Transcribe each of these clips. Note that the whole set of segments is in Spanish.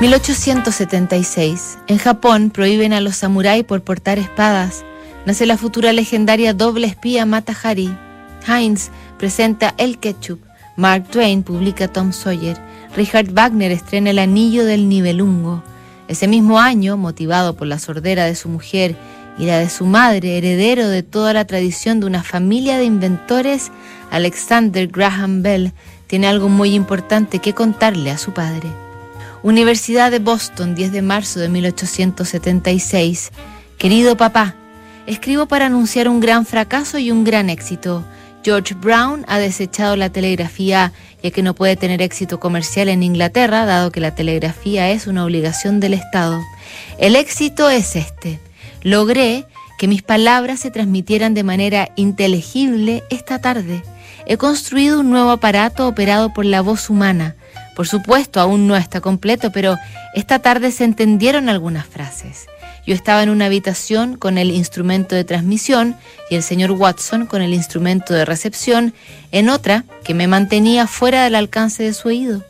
1876. En Japón prohíben a los samuráis por portar espadas. Nace la futura legendaria doble espía Mata Hari. Heinz presenta El Ketchup. Mark Twain publica Tom Sawyer. Richard Wagner estrena El Anillo del Nibelungo. Ese mismo año, motivado por la sordera de su mujer y la de su madre, heredero de toda la tradición de una familia de inventores, Alexander Graham Bell tiene algo muy importante que contarle a su padre. Universidad de Boston, 10 de marzo de 1876. Querido papá, escribo para anunciar un gran fracaso y un gran éxito. George Brown ha desechado la telegrafía ya que no puede tener éxito comercial en Inglaterra, dado que la telegrafía es una obligación del Estado. El éxito es este. Logré que mis palabras se transmitieran de manera inteligible esta tarde. He construido un nuevo aparato operado por la voz humana por supuesto, aún no está completo, pero esta tarde se entendieron algunas frases. Yo estaba en una habitación con el instrumento de transmisión y el señor Watson con el instrumento de recepción, en otra que me mantenía fuera del alcance de su oído.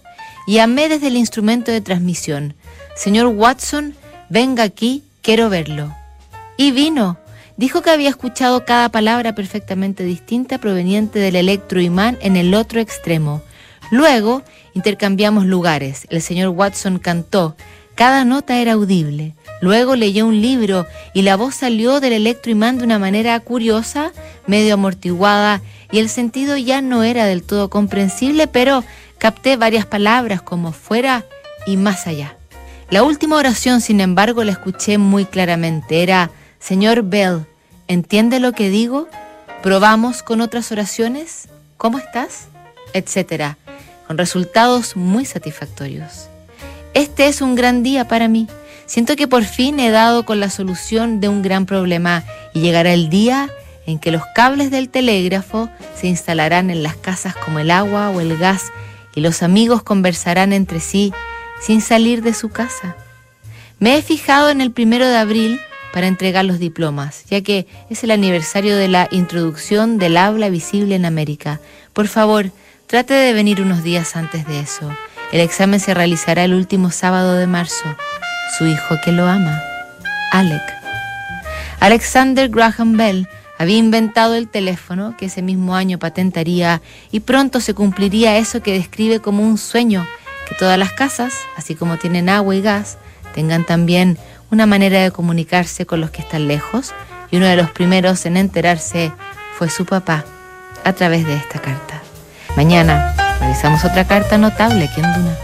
Y amé desde el instrumento de transmisión. Señor Watson, venga aquí, quiero verlo. Y vino. Dijo que había escuchado cada palabra perfectamente distinta proveniente del electroimán en el otro extremo. Luego intercambiamos lugares. El señor Watson cantó. Cada nota era audible. Luego leyó un libro y la voz salió del electroimán de una manera curiosa, medio amortiguada, y el sentido ya no era del todo comprensible, pero capté varias palabras como fuera y más allá. La última oración, sin embargo, la escuché muy claramente. Era, Señor Bell, ¿entiende lo que digo? ¿Probamos con otras oraciones? ¿Cómo estás? Etcétera con resultados muy satisfactorios. Este es un gran día para mí. Siento que por fin he dado con la solución de un gran problema y llegará el día en que los cables del telégrafo se instalarán en las casas como el agua o el gas y los amigos conversarán entre sí sin salir de su casa. Me he fijado en el primero de abril para entregar los diplomas, ya que es el aniversario de la introducción del habla visible en América. Por favor, Trate de venir unos días antes de eso. El examen se realizará el último sábado de marzo. Su hijo que lo ama, Alec. Alexander Graham Bell había inventado el teléfono que ese mismo año patentaría y pronto se cumpliría eso que describe como un sueño, que todas las casas, así como tienen agua y gas, tengan también una manera de comunicarse con los que están lejos y uno de los primeros en enterarse fue su papá a través de esta carta. Mañana revisamos otra carta notable aquí en.